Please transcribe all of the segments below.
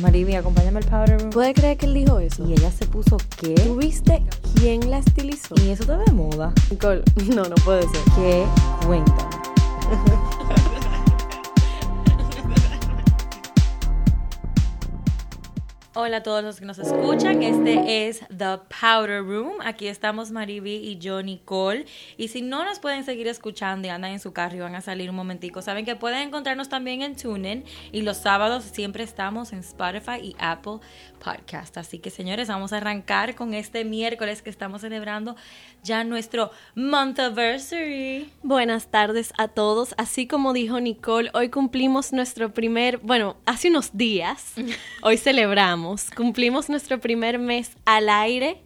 Mariby, acompáñame al powder room. ¿Puede creer que él dijo eso? Y ella se puso ¿qué? ¿Tú viste quién la estilizó? Y eso está de moda. Nicole, no, no puede ser. ¿Qué? Cuéntame. Hola a todos los que nos escuchan, este es The Powder Room, aquí estamos Mariby y yo Nicole, y si no nos pueden seguir escuchando y andan en su carro y van a salir un momentico, saben que pueden encontrarnos también en TuneIn. Y los sábados siempre estamos en Spotify y Apple Podcast, así que señores, vamos a arrancar con este miércoles que estamos celebrando ya nuestro month anniversary. Buenas tardes a todos, así como dijo Nicole, hoy cumplimos nuestro primer, bueno, hace unos días, hoy celebramos cumplimos nuestro primer mes al aire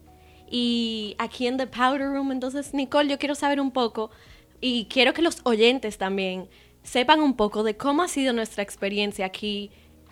y aquí en The Powder Room. Entonces, Nicole, yo quiero saber un poco y quiero que los oyentes también sepan un poco de cómo ha sido nuestra experiencia aquí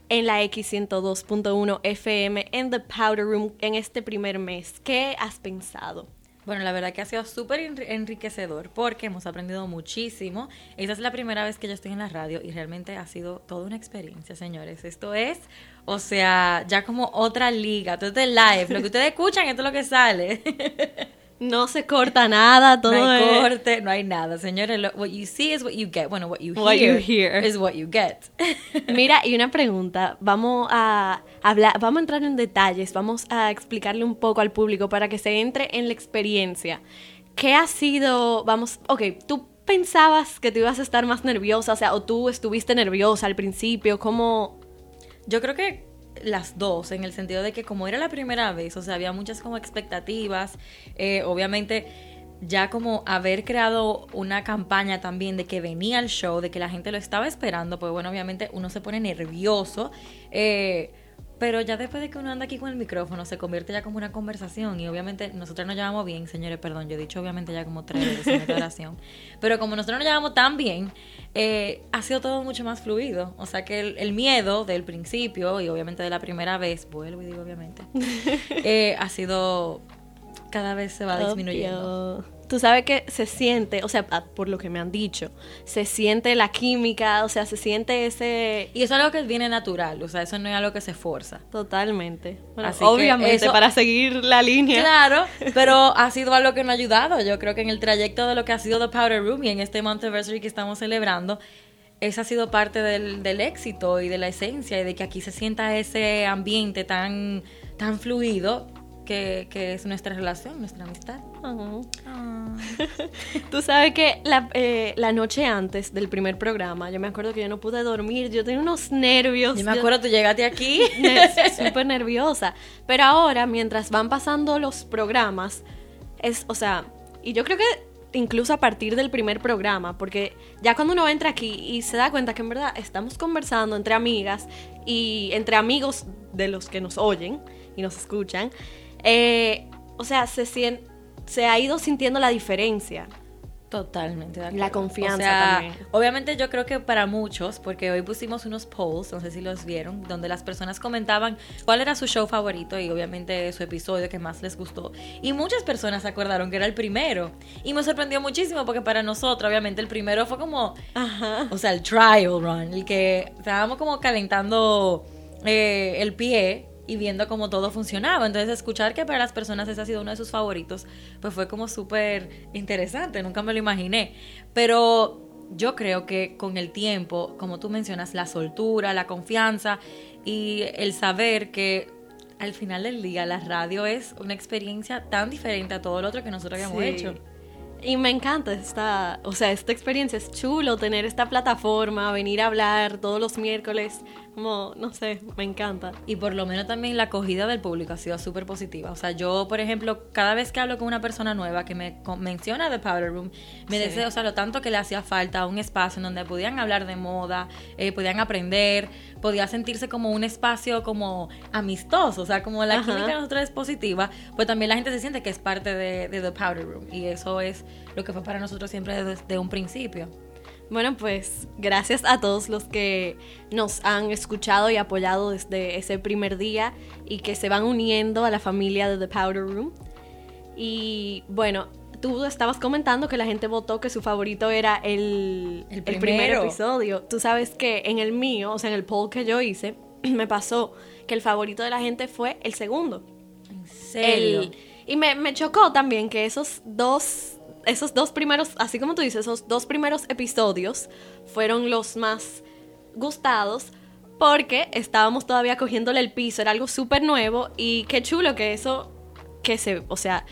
en la X102.1 FM en The Powder Room en este primer mes. ¿Qué has pensado? Bueno, la verdad que ha sido súper enriquecedor porque hemos aprendido muchísimo. Esa es la primera vez que yo estoy en la radio y realmente ha sido toda una experiencia, señores. Esto es, o sea, ya como otra liga. Esto es live. Lo que ustedes escuchan, esto es lo que sale. No se corta nada, todo No hay corte, no hay nada, señores. what you see is what you get. Bueno, what you hear, is what you get. Mira, y una pregunta. Vamos a hablar, vamos a entrar en detalles, vamos a explicarle un poco al público para que se entre en la experiencia. ¿Qué ha sido, vamos, ok, tú pensabas que tú ibas a estar más nerviosa, o sea, o tú estuviste nerviosa al principio, ¿cómo...? Yo creo que las dos, en el sentido de que como era la primera vez, o sea, había muchas como expectativas, eh, obviamente ya como haber creado una campaña también de que venía el show, de que la gente lo estaba esperando, pues bueno, obviamente uno se pone nervioso. Eh, pero ya después de que uno anda aquí con el micrófono, se convierte ya como una conversación. Y obviamente nosotros nos llevamos bien, señores, perdón, yo he dicho obviamente ya como tres veces en esta oración. Pero como nosotros nos llevamos tan bien, eh, ha sido todo mucho más fluido. O sea que el, miedo del principio y obviamente de la primera vez, vuelvo y digo obviamente, eh, ha sido cada vez se va disminuyendo. Tú sabes que se siente, o sea, por lo que me han dicho, se siente la química, o sea, se siente ese... Y eso es algo que viene natural, o sea, eso no es algo que se forza. Totalmente. obviamente, para seguir la línea. Claro, pero ha sido algo que nos ha ayudado. Yo creo que en el trayecto de lo que ha sido The Powder Room y en este anniversary que estamos celebrando, esa ha sido parte del, del éxito y de la esencia y de que aquí se sienta ese ambiente tan, tan fluido que, es nuestra relación, nuestra amistad. Ah. Tú sabes que eh, la, noche antes del primer programa, yo me acuerdo que yo no pude dormir, yo tenía unos nervios. Yo me acuerdo, tú llegaste aquí. Súper nerviosa. Pero ahora, mientras van pasando los programas, es, o sea, y yo creo que incluso a partir del primer programa, porque ya cuando uno entra aquí y se da cuenta que en verdad estamos conversando entre amigas y entre amigos de los que nos oyen y nos escuchan, eh, o sea, se, se ha ido sintiendo la diferencia. Totalmente. La confianza también. Obviamente yo creo que para muchos, porque hoy pusimos unos polls, no sé si los vieron, donde las personas comentaban cuál era su show favorito y obviamente su episodio que más les gustó. Y muchas personas se acordaron que era el primero. Y me sorprendió muchísimo porque para nosotros, obviamente, el primero fue como, o sea, el trial run, el que estábamos como calentando eh, el pie y viendo cómo todo funcionaba. Entonces, escuchar que para las personas ese ha sido uno de sus favoritos, pues fue como súper interesante, nunca me lo imaginé. Pero yo creo que con el tiempo, como tú mencionas, la soltura, la confianza y el saber que al final del día la radio es una experiencia tan diferente a todo lo otro que nosotros habíamos hecho. Y me encanta esta, o sea, esta experiencia es chulo tener esta plataforma, venir a hablar todos los miércoles como, no sé, me encanta. Y por lo menos también la acogida del público ha sido súper positiva. O sea, yo, por ejemplo, cada vez que hablo con una persona nueva que me menciona The Powder Room, me deseo, o sea, lo tanto que le hacía falta un espacio en donde podían hablar de moda, eh, podían aprender, podía sentirse como un espacio como amistoso. O sea, como la química de nosotros es positiva, pues también la gente se siente que es parte de, The Powder Room. Y eso es lo que fue para nosotros siempre desde un principio. Bueno, pues gracias a todos los que nos han escuchado y apoyado desde ese primer día y que se van uniendo a la familia de The Powder Room. Y bueno, tú estabas comentando que la gente votó que su favorito era el, el, primer episodio. Tú sabes que en el mío, o sea, en el poll que yo hice, me pasó que el favorito de la gente fue el segundo. ¿En serio? y me, me chocó también que esos dos esos dos primeros, así como tú dices, esos dos primeros episodios fueron los más gustados porque estábamos todavía cogiéndole el piso, era algo súper nuevo y qué chulo que eso, que se, o sea,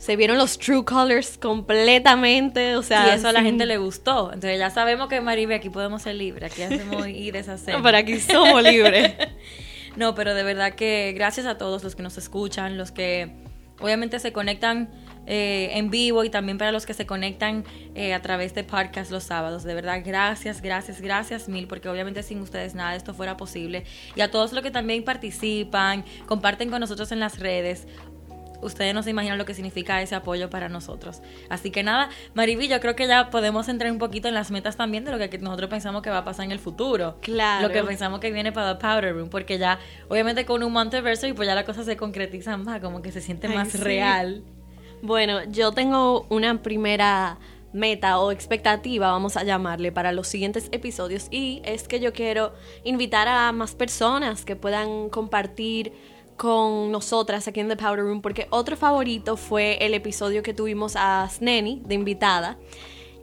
se vieron los true colors completamente, o sea... Y eso a la gente le gustó. Entonces ya sabemos que Maribe aquí podemos ser libres, aquí hacemos y deshacemos. Pero aquí somos libres. no, pero de verdad que gracias a todos los que nos escuchan, los que obviamente se conectan eh, en vivo y también para los que se conectan eh, a través de podcast los sábados. De verdad, gracias, gracias, gracias mil, porque obviamente sin ustedes nada de esto fuera posible. Y a todos los que también participan, comparten con nosotros en las redes ustedes no se imaginan lo que significa ese apoyo para nosotros. Así que nada, Mariví, yo creo que ya podemos entrar un poquito en las metas también de lo que nosotros pensamos que va a pasar en el futuro. Claro. Lo que pensamos que viene para The Powder Room, porque ya, obviamente con un y pues ya la cosa se concretiza más, como que se siente más real. Bueno, yo tengo una primera meta o expectativa, vamos a llamarle, para los siguientes episodios y es que yo quiero invitar a más personas que puedan compartir con nosotras aquí en The Powder Room porque otro favorito fue el episodio que tuvimos a Sneni de invitada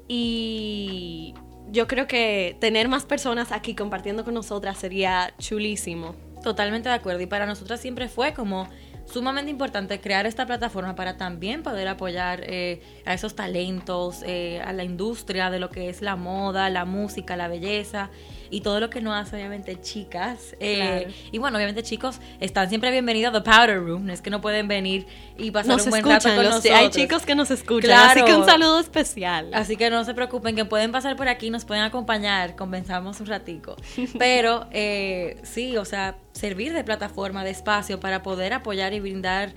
y yo creo que tener más personas aquí compartiendo con nosotras sería chulísimo. Totalmente de acuerdo y para nosotras siempre fue como sumamente importante crear esta plataforma para también poder apoyar eh, a esos talentos, eh, a la industria de lo que es la moda, la música, la belleza y todo lo que no hace obviamente chicas. Eh, y bueno, obviamente chicos están siempre bienvenidos a The Powder Room, no es que no pueden venir y pasar un buen rato con nosotros. Hay chicos que nos escuchan, así que un saludo especial. Así que no se preocupen, que pueden pasar por aquí, nos pueden acompañar, convenzamos un ratico. Pero eh, sí, o sea, servir de plataforma, de espacio para poder apoyar y brindar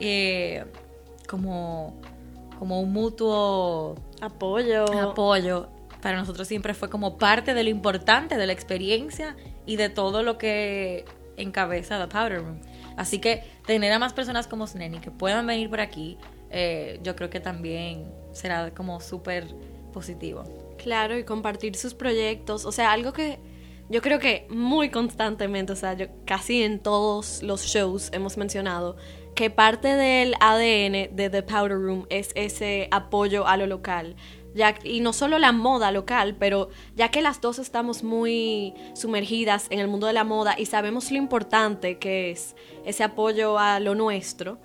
eh, como, como un mutuo apoyo. apoyo para nosotros siempre fue como parte de lo importante de la experiencia y de todo lo que encabeza The Powder Room. Así que tener a más personas como Sneni que puedan venir por aquí, eh, yo creo que también será como súper positivo. Claro, y compartir sus proyectos, o sea, algo que yo creo que muy constantemente, o sea, casi en todos los shows hemos mencionado que parte del ADN de The Powder Room es ese apoyo a lo local y no solo la moda local, pero ya que las dos estamos muy sumergidas en el mundo de la moda y sabemos lo importante que es ese apoyo a lo nuestro,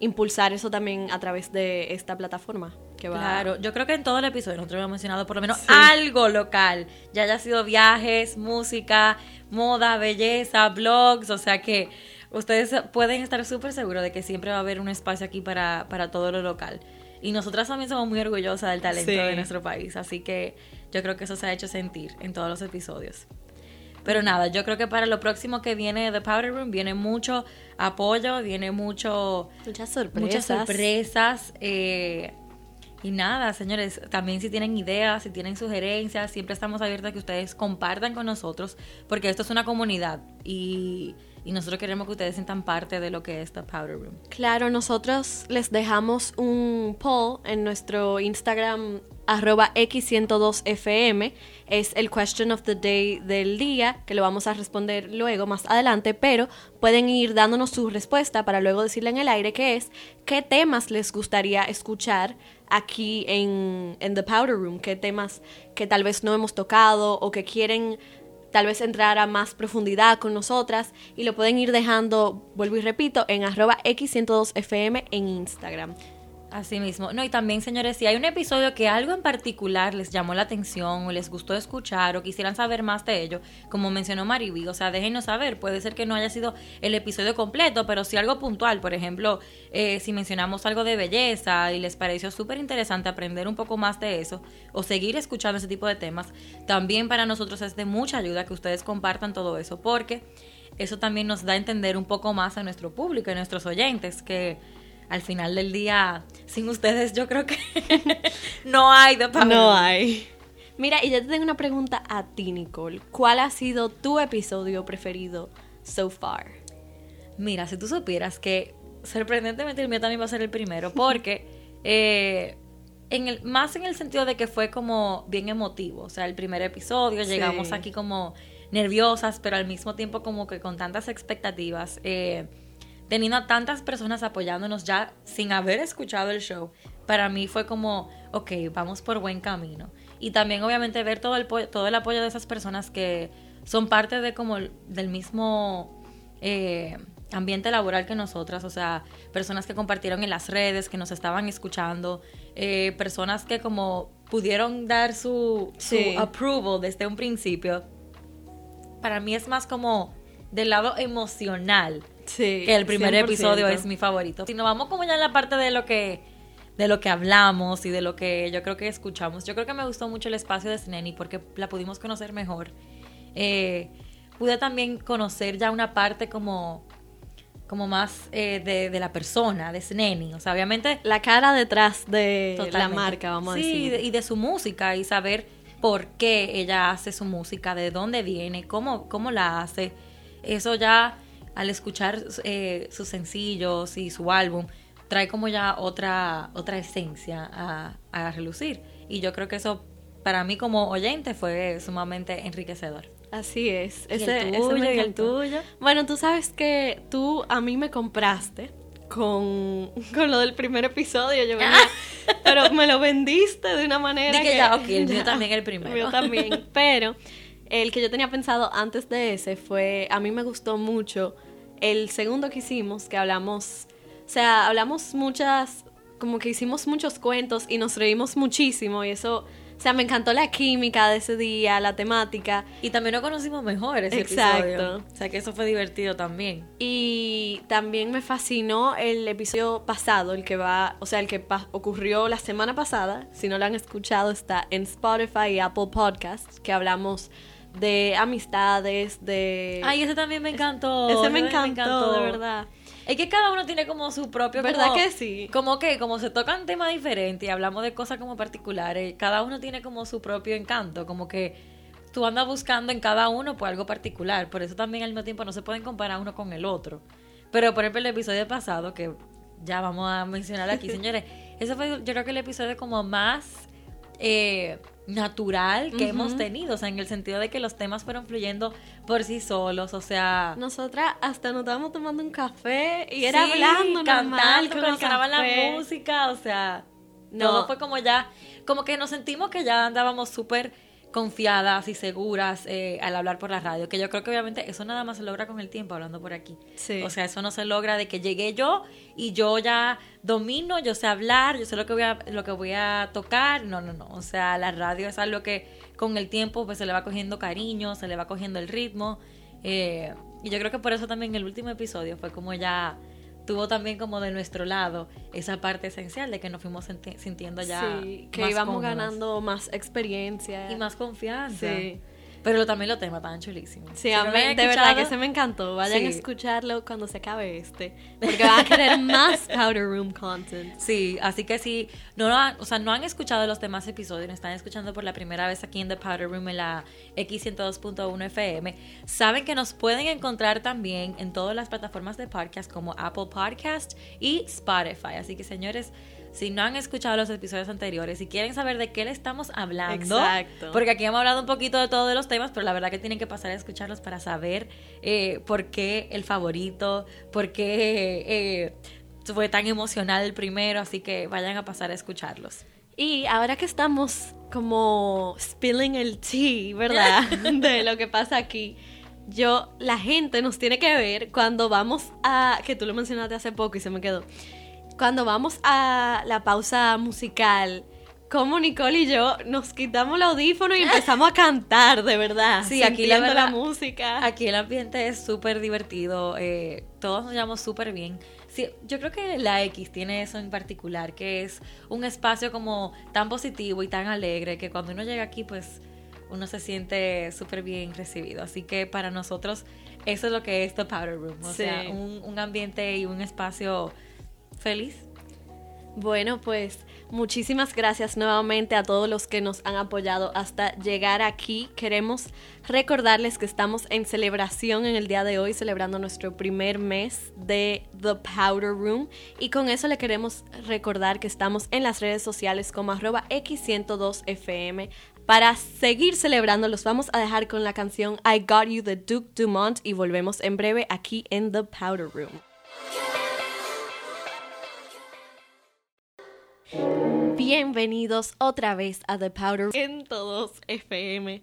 impulsar eso también a través de esta plataforma. Que va... Claro, yo creo que en todo el episodio nosotros hemos mencionado por lo menos algo local, ya haya sido viajes, música, moda, belleza, blogs, o sea que ustedes pueden estar súper seguros de que siempre va a haber un espacio aquí para, para todo lo local. Y nosotras también somos muy orgullosas del talento de nuestro país, así que yo creo que eso se ha hecho sentir en todos los episodios. Pero nada, yo creo que para lo próximo que viene de Powder Room viene mucho apoyo, viene mucho... Muchas sorpresas. Muchas sorpresas. Eh, y nada, señores, también si tienen ideas, si tienen sugerencias, siempre estamos abiertos a que ustedes compartan con nosotros, porque esto es una comunidad y y nosotros queremos que ustedes sientan parte de lo que es The Powder Room. Claro, nosotros les dejamos un poll en nuestro Instagram arroba x102fm es el question of the day del día que lo vamos a responder luego más adelante pero pueden ir dándonos su respuesta para luego decirle en el aire que es qué temas les gustaría escuchar aquí en, en The Powder Room qué temas que tal vez no hemos tocado o que quieren tal vez entrar a más profundidad con nosotras y lo pueden ir dejando, vuelvo y repito, en arroba x102fm en Instagram. Así mismo. No, y también, señores, si hay un episodio que algo en particular les llamó la atención o les gustó escuchar o quisieran saber más de ello, como mencionó Mariby, o sea, déjenos saber. Puede ser que no haya sido el episodio completo, pero si algo puntual. Por ejemplo, eh, si mencionamos algo de belleza y les pareció súper interesante aprender un poco más de eso o seguir escuchando ese tipo de temas, también para nosotros es de mucha ayuda que ustedes compartan todo eso, porque eso también nos da a entender un poco más a nuestro público y a nuestros oyentes que al final del día, sin ustedes yo creo que no hay de No hay. Mira, y yo te tengo una pregunta a ti, Nicole. ¿Cuál ha sido tu episodio preferido so far? Mira, si tú supieras que sorprendentemente el mío también va a ser el primero, porque eh, en el, más en el sentido de que fue como bien emotivo. O sea, el primer episodio, llegamos aquí como nerviosas, pero al mismo tiempo como que con tantas expectativas, eh, teniendo a tantas personas apoyándonos ya sin haber escuchado el show, para mí fue como, ok, vamos por buen camino. Y también obviamente ver todo el, todo el apoyo de esas personas que son parte de como del mismo eh, ambiente laboral que nosotras, o sea, personas que compartieron en las redes, que nos estaban escuchando, eh, personas que como pudieron dar su, su approval desde un principio. Para mí es más como del lado emocional que el primer episodio es mi favorito. Si nos vamos como ya en la parte de lo que de lo que hablamos y de lo que yo creo que escuchamos. Yo creo que me gustó mucho el espacio de Sneni porque la pudimos conocer mejor. Eh, pude también conocer ya una parte como como más eh, de, la persona, de Sneni. O sea, obviamente... La cara detrás de la marca, vamos a decir. Sí, y de su música y saber por qué ella hace su música, de dónde viene, cómo, cómo la hace. Eso ya, al escuchar eh, sus sencillos y su álbum, trae como ya otra, otra esencia a, a relucir. Y yo creo que eso para mí como oyente fue sumamente enriquecedor. Así es. Ese, el tuyo, el tuyo. Bueno, tú sabes que tú a mí me compraste con, con lo del primer episodio. Yo pero me lo vendiste de una manera que, ya, ok, el mío también el primero. Mío también. Pero el que yo tenía pensado antes de ese fue, a mí me gustó mucho el segundo que hicimos, que hablamos o sea, hablamos muchas, como que hicimos muchos cuentos y nos reímos muchísimo y eso... O sea, me encantó la química de ese día, la temática. Y también nos conocimos mejor ese Exacto. O sea, que eso fue divertido también. Y también me fascinó el episodio pasado, el que va, o sea, el que ocurrió la semana pasada. Si no lo han escuchado, está en Spotify y Apple Podcasts, que hablamos de amistades, de... Ay, ese también me encantó. Ese, me, encantó, me encantó, de verdad. Es que cada uno tiene como su propio... ¿Verdad que sí? Como que como se tocan temas diferentes y hablamos de cosas como particulares, cada uno tiene como su propio encanto, como que tú andas buscando en cada uno por algo particular, por eso también al mismo tiempo no se pueden comparar uno con el otro. Pero por ejemplo el episodio pasado, que ya vamos a mencionar aquí, señores, ese fue yo creo que el episodio como más... Eh, natural que hemos tenido, o sea, en el sentido de que los temas fueron fluyendo por sí solos, o sea... Nosotras hasta nos estábamos tomando un café y era hablando cantando, con la música, o sea, no. todo fue como ya, como que nos sentimos que ya andábamos súper confiadas y seguras eh, al hablar por la radio, que yo creo que obviamente eso nada más se logra con el tiempo hablando por aquí. O sea, eso no se logra de que llegué yo y yo ya domino, yo sé hablar, yo sé lo que voy a, lo que voy a tocar. No, no, no. O sea, la radio es algo que con el tiempo pues se le va cogiendo cariño, se le va cogiendo el ritmo. Eh, y yo creo que por eso también el último episodio fue como ya tuvo también como de nuestro lado esa parte esencial de que nos fuimos sintiendo ya sí, que íbamos ganando más experiencia y más confianza. Sí. Pero también lo tema tan chulísimo. Sí, a mí, de verdad que se me encantó. Vayan a escucharlo cuando se acabe este. Porque van a querer más Powder Room content. Sí, así que si no, han, o sea, no han escuchado los demás episodios, están escuchando por la primera vez aquí en The Powder Room en la X102.1 FM, saben que nos pueden encontrar también en todas las plataformas de podcast como Apple Podcast y Spotify. Así que señores, si no han escuchado los episodios anteriores, si quieren saber de qué le estamos hablando, Exacto. porque aquí hemos hablado un poquito de todos los temas, pero la verdad que tienen que pasar a escucharlos para saber eh, por qué el favorito, por qué eh, fue tan emocional el primero, así que vayan a pasar a escucharlos. Y ahora que estamos como spilling el tea, ¿verdad? de lo que pasa aquí. Yo, la gente nos tiene que ver cuando vamos a, que tú lo mencionaste hace poco y se me quedó, cuando vamos a la pausa musical, como Nicole y yo nos quitamos el audífono y empezamos a cantar, de verdad. Sí, aquí la, la música. Aquí el ambiente es súper divertido, eh, todos nos llevamos súper bien. Sí, yo creo que la X tiene eso en particular, que es un espacio como tan positivo y tan alegre que cuando uno llega aquí, pues uno se siente súper bien recibido. Así que para nosotros eso es lo que es The Powder Room, o sea, un, un ambiente y un espacio feliz. Bueno, pues muchísimas gracias nuevamente a todos los que nos han apoyado hasta llegar aquí. Queremos recordarles que estamos en celebración en el día de hoy, celebrando nuestro primer mes de The Powder Room. Y con eso le queremos recordar que estamos en las redes sociales como arroba X102FM, Para seguir celebrando, los vamos a dejar con la canción I Got You de Duke Dumont y volvemos en breve aquí en The Powder Room. Bienvenidos otra vez a The Powder en todos FM.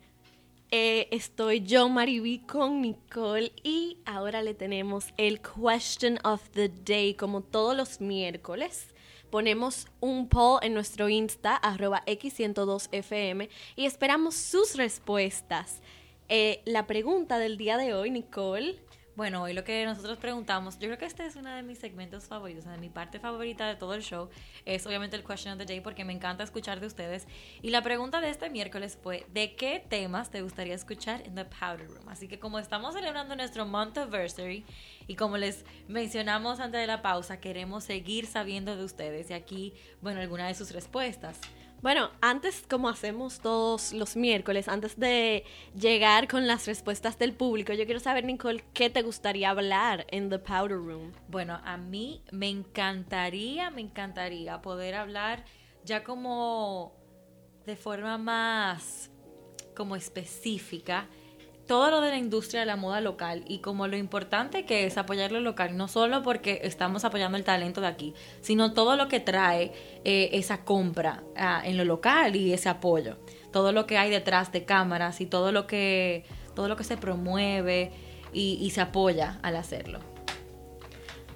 Eh, estoy yo, Mariví, con Nicole y ahora le tenemos el Question of the Day como todos los miércoles ponemos un poll en nuestro Insta, arroba X102FM, y esperamos sus respuestas. Eh, la pregunta del día de hoy, Nicole, bueno, hoy lo que nosotros preguntamos, yo creo que este es uno de mis segmentos favoritos, de mi parte favorita de todo el show, es obviamente el Question of the Day porque me encanta escuchar de ustedes. Y la pregunta de este miércoles fue, ¿de qué temas te gustaría escuchar en The Powder Room? Así que como estamos celebrando nuestro month anniversary y como les mencionamos antes de la pausa, queremos seguir sabiendo de ustedes y aquí, bueno, alguna de sus respuestas. Bueno, antes, como hacemos todos los miércoles, antes de llegar con las respuestas del público, yo quiero saber, Nicole, ¿qué te gustaría hablar en The Powder Room? Bueno, a mí me encantaría, me encantaría poder hablar ya como de forma más como específica todo lo de la industria de la moda local y como lo importante que es apoyar lo local, no solo porque estamos apoyando el talento de aquí, sino todo lo que trae eh, esa compra ah, en lo local y ese apoyo, todo lo que hay detrás de cámaras y todo lo que, todo lo que se promueve y, se apoya al hacerlo.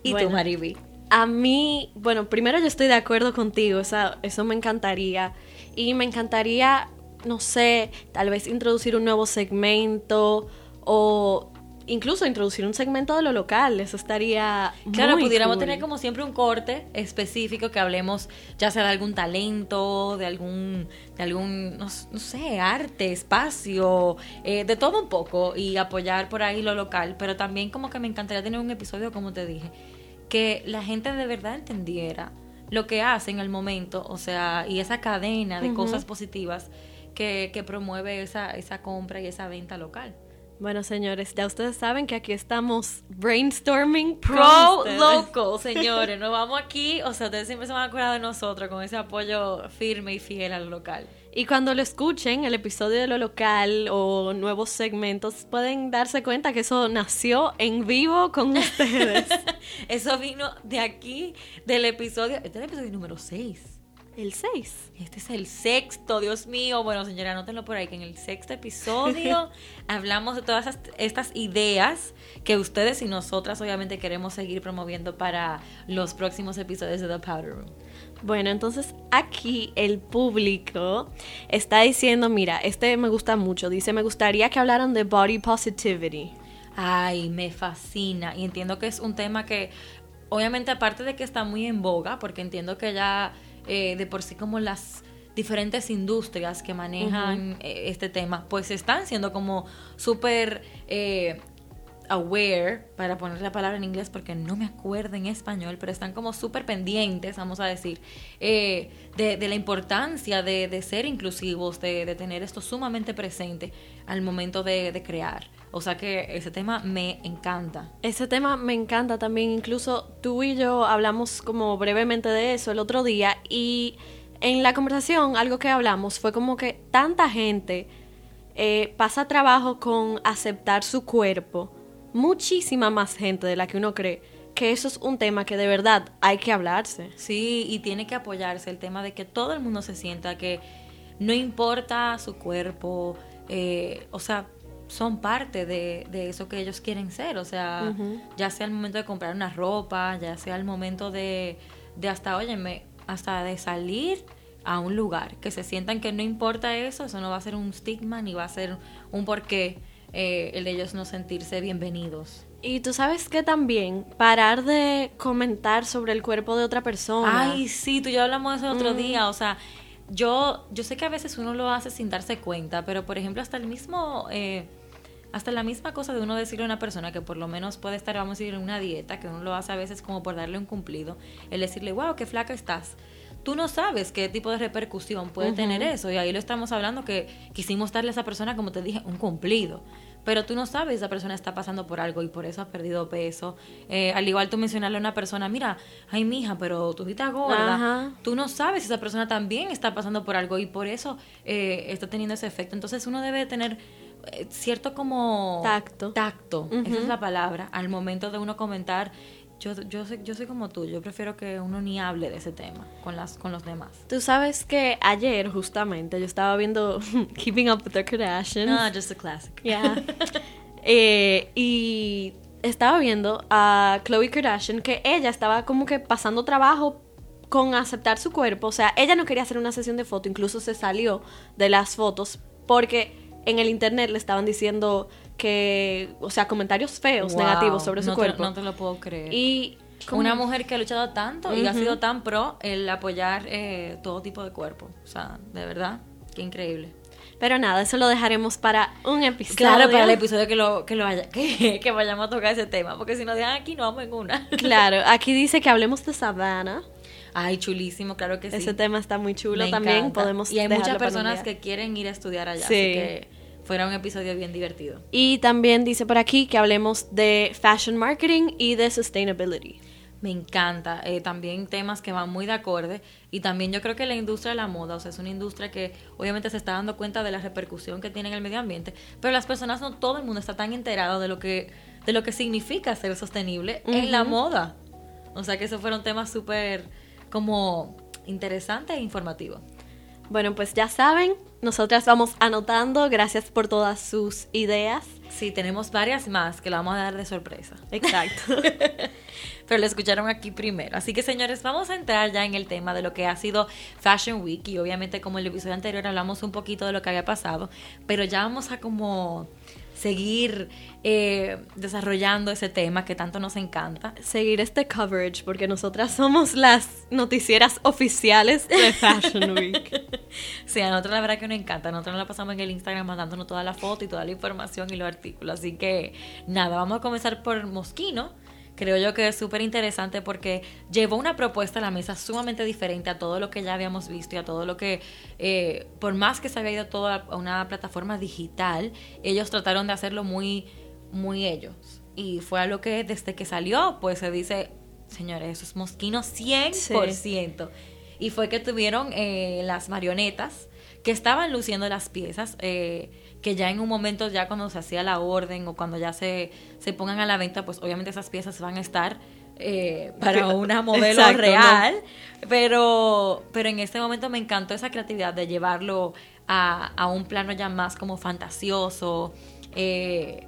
¿Y tú, Mariby? A mí, bueno, primero yo estoy de acuerdo contigo, eso me encantaría. Y me encantaría no sé, tal vez introducir un nuevo segmento o incluso introducir un segmento de lo local, eso estaría Claro, pudiéramos tener como siempre un corte específico que hablemos ya sea de algún talento, de algún de algún no, sé, arte, espacio, eh, de todo un poco y apoyar por ahí lo local, pero también como que me encantaría tener un episodio como te dije, que la gente de verdad entendiera lo que hace en el momento, o sea, y esa cadena de cosas positivas que, promueve esa, esa compra y esa venta local. Bueno, señores, ya ustedes saben que aquí estamos brainstorming pro local, señores. Nos vamos aquí, o sea, ustedes siempre se van a acordar de nosotros con ese apoyo firme y fiel al local. Y cuando lo escuchen, el episodio de lo local o nuevos segmentos, pueden darse cuenta que eso nació en vivo con ustedes. eso vino de aquí, del episodio, este es el episodio número 6. El 6. Este es el sexto, Dios mío. Bueno, señora, anótenlo por ahí, que en el sexto episodio hablamos de todas estas ideas que ustedes y nosotras obviamente queremos seguir promoviendo para los próximos episodios de The Powder Room. Bueno, entonces aquí el público está diciendo, mira, este me gusta mucho. Dice, me gustaría que hablaran de body positivity. Ay, me fascina. Y entiendo que es un tema que, obviamente, aparte de que está muy en boga, porque entiendo que ya eh, de por sí como las diferentes industrias que manejan eh, este tema, pues están siendo como súper eh, aware, para poner la palabra en inglés porque no me acuerdo en español, pero están como súper pendientes, vamos a decir, de, la importancia de, ser inclusivos, de, tener esto sumamente presente al momento de, crear. O sea que ese tema me encanta. Ese tema me encanta también. Incluso tú y yo hablamos como brevemente de eso el otro día y en la conversación algo que hablamos fue como que tanta gente eh, pasa trabajo con aceptar su cuerpo. Muchísima más gente de la que uno cree que eso es un tema que de verdad hay que hablarse. Sí, y tiene que apoyarse el tema de que todo el mundo se sienta que no importa su cuerpo, eh, o sea, son parte de, eso que ellos quieren ser. O sea, ya sea el momento de comprar una ropa, ya sea el momento de, de hasta, óyeme, hasta de salir a un lugar, que se sientan que no importa eso, eso no va a ser un stigma ni va a ser un porqué eh, el de ellos no sentirse bienvenidos. Y tú sabes que también parar de comentar sobre el cuerpo de otra persona. Ay, sí, tú y yo hablamos de eso el otro día, o sea, yo, yo sé que a veces uno lo hace sin darse cuenta, pero por ejemplo hasta el mismo... Eh, hasta la misma cosa de uno decirle a una persona que por lo menos puede estar, vamos a decir, en una dieta, que uno lo hace a veces como por darle un cumplido, el decirle, wow, qué flaca estás. Tú no sabes qué tipo de repercusión puede tener eso. Y ahí lo estamos hablando que quisimos darle a esa persona, como te dije, un cumplido. pero tú no sabes si esa persona está pasando por algo y por eso ha perdido peso. Eh, al igual tú mencionarle a una persona, mira, ay mija, pero tú estás gorda. Ajá. Tú no sabes si esa persona también está pasando por algo y por eso eh, está teniendo ese efecto. Entonces uno debe tener eh, cierto como... Tacto. Tacto, esa es la palabra, al momento de uno comentar. Yo, yo, soy, yo soy como tú, yo prefiero que uno ni hable de ese tema con, las, con los demás. Tú sabes que ayer justamente yo estaba viendo Keeping Up with the Kardashians. Ah, just a classic. Yeah. Eh, y estaba viendo a Khloe Kardashian que ella estaba como que pasando trabajo con aceptar su cuerpo. O sea, ella no quería hacer una sesión de foto, incluso se salió de las fotos porque en el internet le estaban diciendo que, o sea, comentarios feos, Wow, negativos sobre su no te- cuerpo. no te lo puedo creer. Y Una mujer que ha luchado tanto y ha sido tan pro el apoyar eh, todo tipo de cuerpo. O sea, de verdad, qué increíble. Pero nada, eso lo dejaremos para un episodio. Claro, para el episodio que lo, que lo haya, que, que vayamos a tocar ese tema, porque si nos dejan aquí no vamos en una. Claro, aquí dice que hablemos de Savannah. Ay, chulísimo, claro que sí. Ese tema está muy chulo Me también. encanta. Podemos y hay muchas personas que quieren ir a estudiar allá, Sí. así que fuera un episodio bien divertido. Y también dice por aquí que hablemos de fashion marketing y de sustainability. Me encanta. Eh, también temas que van muy de acorde. Y también yo creo que la industria de la moda, o sea, es una industria que obviamente se está dando cuenta de la repercusión que tiene en el medio ambiente, pero las personas no todo el mundo está tan enterado de lo que, de lo que significa ser sostenible en la moda. O sea que esos fueron temas súper como interesantes e informativos. Bueno, pues ya saben, nosotras vamos anotando. Gracias por todas sus ideas. Sí, tenemos varias más que la vamos a dar de sorpresa. Exacto. Pero lo escucharon aquí primero. Así que señores, vamos a entrar ya en el tema de lo que ha sido Fashion Week. Y obviamente como el episodio anterior hablamos un poquito de lo que había pasado. Pero ya vamos a como seguir eh, desarrollando ese tema que tanto nos encanta. Seguir este coverage porque nosotras somos las noticieras oficiales de Fashion Week. Sí, a nosotros la verdad que nos encanta. Nosotros nos la pasamos en el Instagram mandándonos toda la foto y toda la información y los artículos. Así que nada, vamos a comenzar por Mosquino. Creo yo que es súper interesante porque llevó una propuesta a la mesa sumamente diferente a todo lo que ya habíamos visto y a todo lo que, eh, por más que se había ido todo a una plataforma digital, ellos trataron de hacerlo muy, muy ellos. Y fue algo que desde que salió, pues se dice, señores, eso es Mosquino 100%. Y fue que tuvieron eh, las marionetas que estaban luciendo las piezas, eh, que ya en un momento, ya cuando se hacía la orden o cuando ya se, se pongan a la venta, pues obviamente esas piezas van a estar eh, para una modelo Exacto, real. Pero, pero en este momento me encantó esa creatividad de llevarlo a, a un plano ya más como fantasioso eh,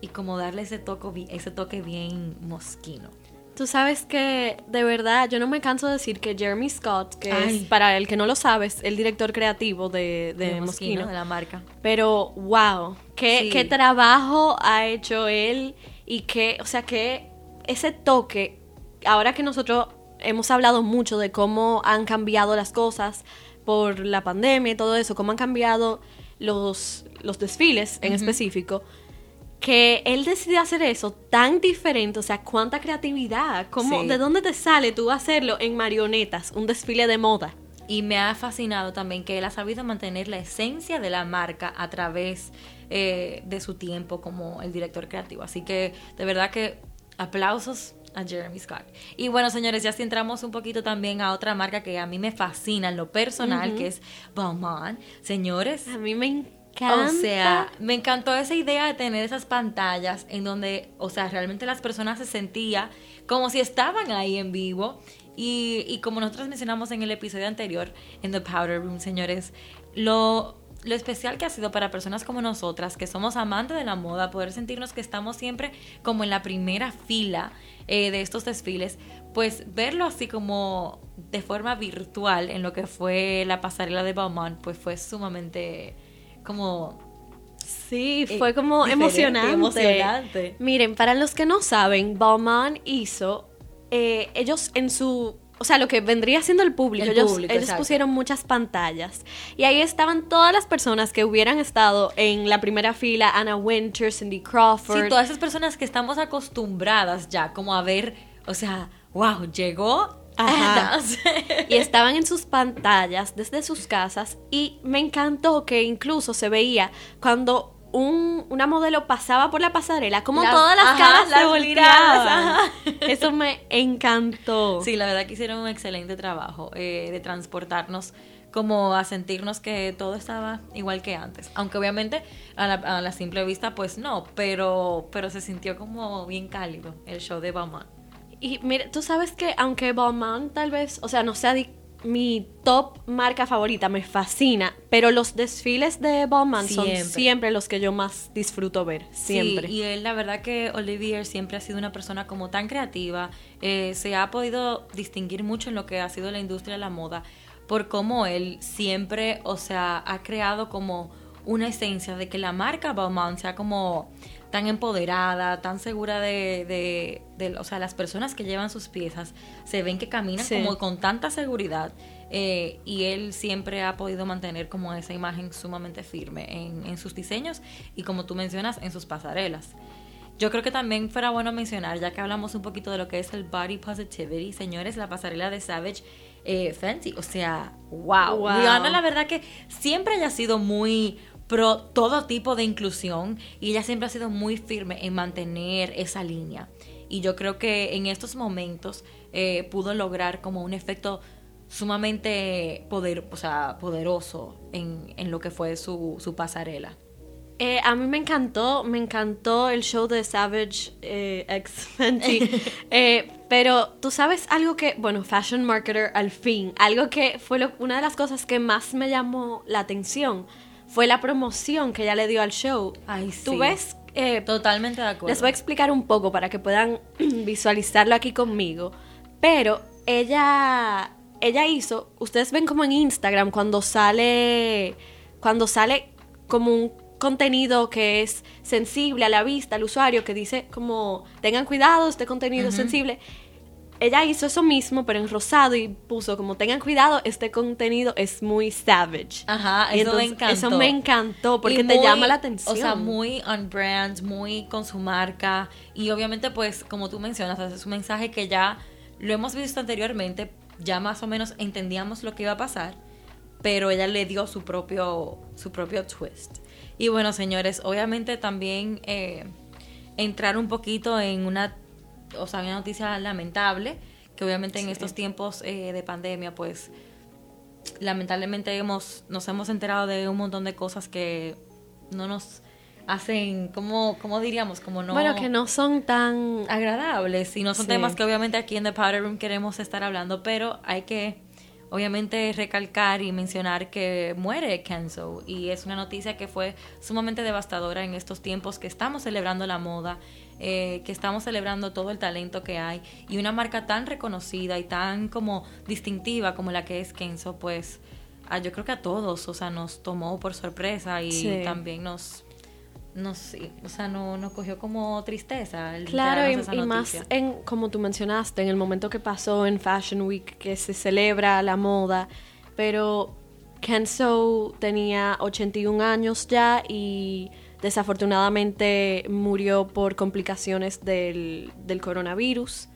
y como darle ese toque, bi- ese toque bien mosquino. Tú sabes que, de verdad, yo no me canso de decir que Jeremy Scott, que Ay. es, para el que no lo sabes, el director creativo de, de de Mosquino, de la marca. Pero, wow, qué, Sí. qué trabajo ha hecho él y que, o sea, que ese toque, ahora que nosotros hemos hablado mucho de cómo han cambiado las cosas por la pandemia y todo eso, cómo han cambiado los, los desfiles en específico, que él decidió hacer eso tan diferente, o sea, cuánta creatividad, cómo, Sí. ¿de dónde te sale tú hacerlo en marionetas, un desfile de moda? Y me ha fascinado también que él ha sabido mantener la esencia de la marca a través eh, de su tiempo como el director creativo. Así que de verdad que aplausos a Jeremy Scott. Y bueno, señores, ya si entramos un poquito también a otra marca que a mí me fascina en lo personal, que es Balmain. Señores, A mí me encanta. O sea, me encantó esa idea de tener esas pantallas en donde, o sea, realmente las personas se sentían como si estaban ahí en vivo. Y, y como nosotros mencionamos en el episodio anterior, en The Powder Room, señores, lo, lo especial que ha sido para personas como nosotras, que somos amantes de la moda, poder sentirnos que estamos siempre como en la primera fila eh, de estos desfiles, pues verlo así como de forma virtual en lo que fue la pasarela de Balmain, pues fue sumamente como Sí, eh, fue como emocionante. emocionante. Miren, para los que no saben, Balmain hizo, eh, ellos en su, o sea, lo que vendría siendo el público, El ellos, público, ellos exacto. pusieron muchas pantallas y ahí estaban todas las personas que hubieran estado en la primera fila, Anna Winter, Cindy Crawford. Sí, todas esas personas que estamos acostumbradas ya como a ver, o sea, wow, llegó Ajá. Y estaban en sus pantallas desde sus casas y me encantó que incluso se veía cuando un, una modelo pasaba por la pasarela, como Las- todas las ajá, caras las se volteaban. Eso me encantó. Sí, la verdad que hicieron un excelente trabajo eh, de transportarnos como a sentirnos que todo estaba igual que antes. Aunque obviamente a la, a la simple vista pues no, pero, pero se sintió como bien cálido el show de Balmain. Y mira, tú sabes que aunque Balmain tal vez, o sea, no sea mi top marca favorita, me fascina, pero los desfiles de Balmain son Siempre. siempre los que yo más disfruto ver, siempre. Sí, y él, la verdad que Olivier siempre ha sido una persona como tan creativa, eh, se ha podido distinguir mucho en lo que ha sido la industria de la moda, por cómo él siempre, o sea, ha creado como una esencia de que la marca Balmain sea como tan empoderada, tan segura de, de, de- o sea, las personas que llevan sus piezas se ven que caminan Sí. como con tanta seguridad eh, y él siempre ha podido mantener como esa imagen sumamente firme en, en sus diseños y como tú mencionas, en sus pasarelas. Yo creo que también fuera bueno mencionar, ya que hablamos un poquito de lo que es el body positivity, señores, la pasarela de Savage eh, Fenty, o sea, wow. Wow. Rihanna la verdad que siempre haya sido muy pro todo tipo de inclusión y ella siempre ha sido muy firme en mantener esa línea. Y yo creo que en estos momentos eh, pudo lograr como un efecto sumamente poder, o sea, poderoso en, en lo que fue su, su pasarela. Eh, a mí me encantó, me encantó el show de Savage eh, X Fenty. Eh, pero tú sabes algo que, bueno, Fashion Marketer al fin, algo que fue lo- una de las cosas que más me llamó la atención fue la promoción que ella le dio al show. Ay, Tú sí. ves, eh, Totalmente de acuerdo. les voy a explicar un poco para que puedan visualizarlo aquí conmigo. Pero ella, ella hizo, ustedes ven como en Instagram cuando sale, cuando sale como un contenido que es sensible a la vista, al usuario, que dice como tengan cuidado, este contenido es sensible. Ella hizo eso mismo, pero en rosado y puso como tengan cuidado, este contenido es muy savage. Ajá, eso me encantó. Eso me encantó porque te llama la atención. O sea, muy on brand, muy con su marca. Y obviamente, pues, como tú mencionas, es un mensaje que ya lo hemos visto anteriormente. Ya más o menos entendíamos lo que iba a pasar. Pero ella le dio su propio, su propio twist. Y bueno, señores, obviamente también eh, entrar un poquito en una, o sea, una noticia lamentable. Que obviamente en Sí. estos tiempos eh, de pandemia, pues lamentablemente hemos, nos hemos enterado de un montón de cosas que no nos hacen, como, como diríamos, como no, Bueno, que no son tan... agradables y no son Sí. temas que obviamente aquí en The Powder Room queremos estar hablando, pero hay que obviamente recalcar y mencionar que muere Kenzo y es una noticia que fue sumamente devastadora en estos tiempos que estamos celebrando la moda, eh, que estamos celebrando todo el talento que hay y una marca tan reconocida y tan como distintiva como la que es Kenzo, pues ah, yo creo que a todos, o sea, nos tomó por sorpresa y Sí. también nos no sé, o sea, no nos cogió como tristeza. el Claro, y, más en, como tú mencionaste, en el momento que pasó en Fashion Week, que se celebra la moda, pero Kenzo tenía 81 años ya y desafortunadamente murió por complicaciones del, del coronavirus.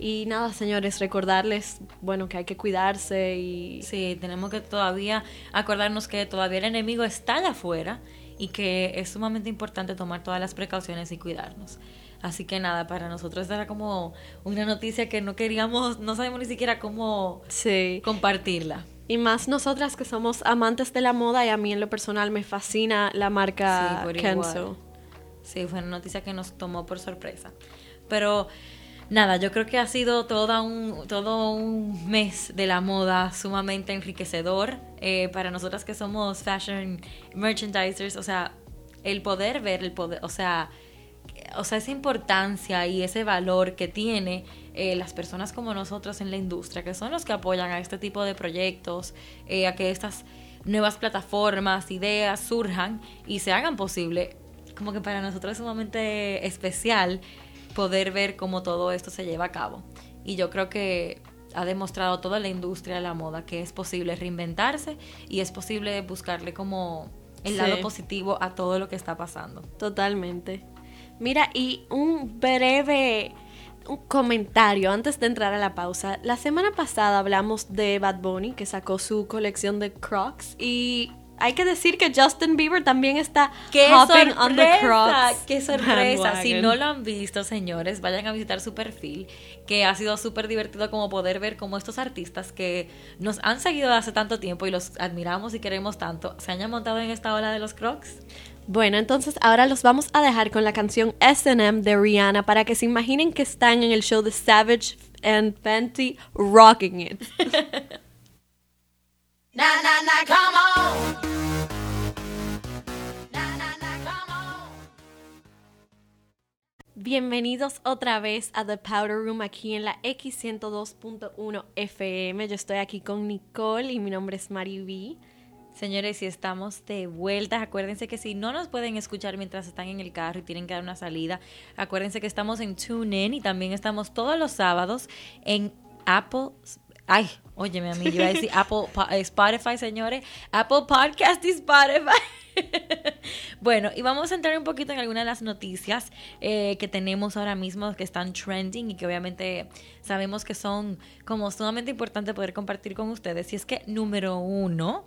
Y nada, señores, recordarles, bueno, que hay que cuidarse y... Sí, tenemos que todavía acordarnos que todavía el enemigo está allá afuera y que es sumamente importante tomar todas las precauciones y cuidarnos. Así que nada, para nosotros era como una noticia que no queríamos, no sabemos ni siquiera cómo Sí. compartirla. Y más nosotras que somos amantes de la moda y a mí en lo personal me fascina la marca Sí, Kenzo. igual. Sí, fue una noticia que nos tomó por sorpresa. Pero nada, yo creo que ha sido toda un, todo un mes de la moda sumamente enriquecedor eh, para nosotras que somos fashion merchandisers. O sea, el poder ver, el poder, o sea, o sea, esa importancia y ese valor que tiene eh, las personas como nosotros en la industria, que son los que apoyan a este tipo de proyectos, eh, a que estas nuevas plataformas, ideas surjan y se hagan posible. Como que para nosotros es sumamente especial poder ver cómo todo esto se lleva a cabo. Y yo creo que ha demostrado toda la industria de la moda que es posible reinventarse y es posible buscarle como el Sí. lado positivo a todo lo que está pasando. Totalmente. Mira, y un breve un comentario antes de entrar a la pausa. La semana pasada hablamos de Bad Bunny, que sacó su colección de Crocs, y hay que decir que Justin Bieber también está ¡Qué hopping sorpresa! on the Crocs ¡Qué sorpresa! Si no lo han visto, señores, vayan a visitar su perfil, que ha sido súper divertido como poder ver cómo estos artistas que nos han seguido hace tanto tiempo y los admiramos y queremos tanto, se hayan montado en esta ola de los Crocs. Bueno, entonces ahora los vamos a dejar con la canción SM de Rihanna para que se imaginen que están en el show de Savage and Fenty rocking it. Bienvenidos otra vez a The Powder Room aquí en la X102.1 FM. Yo estoy aquí con Nicole y mi nombre es Mari B. Señores, si estamos de vuelta, acuérdense que si no nos pueden escuchar mientras están en el carro y tienen que dar una salida, acuérdense que estamos en TuneIn y también estamos todos los sábados en Apple. Ay, óyeme a mí, yo iba a decir Apple eh, Spotify, señores. Apple Podcast y Spotify. bueno, y vamos a entrar un poquito en algunas de las noticias eh, que tenemos ahora mismo que están trending y que obviamente sabemos que son como sumamente importantes poder compartir con ustedes. Y es que, número uno,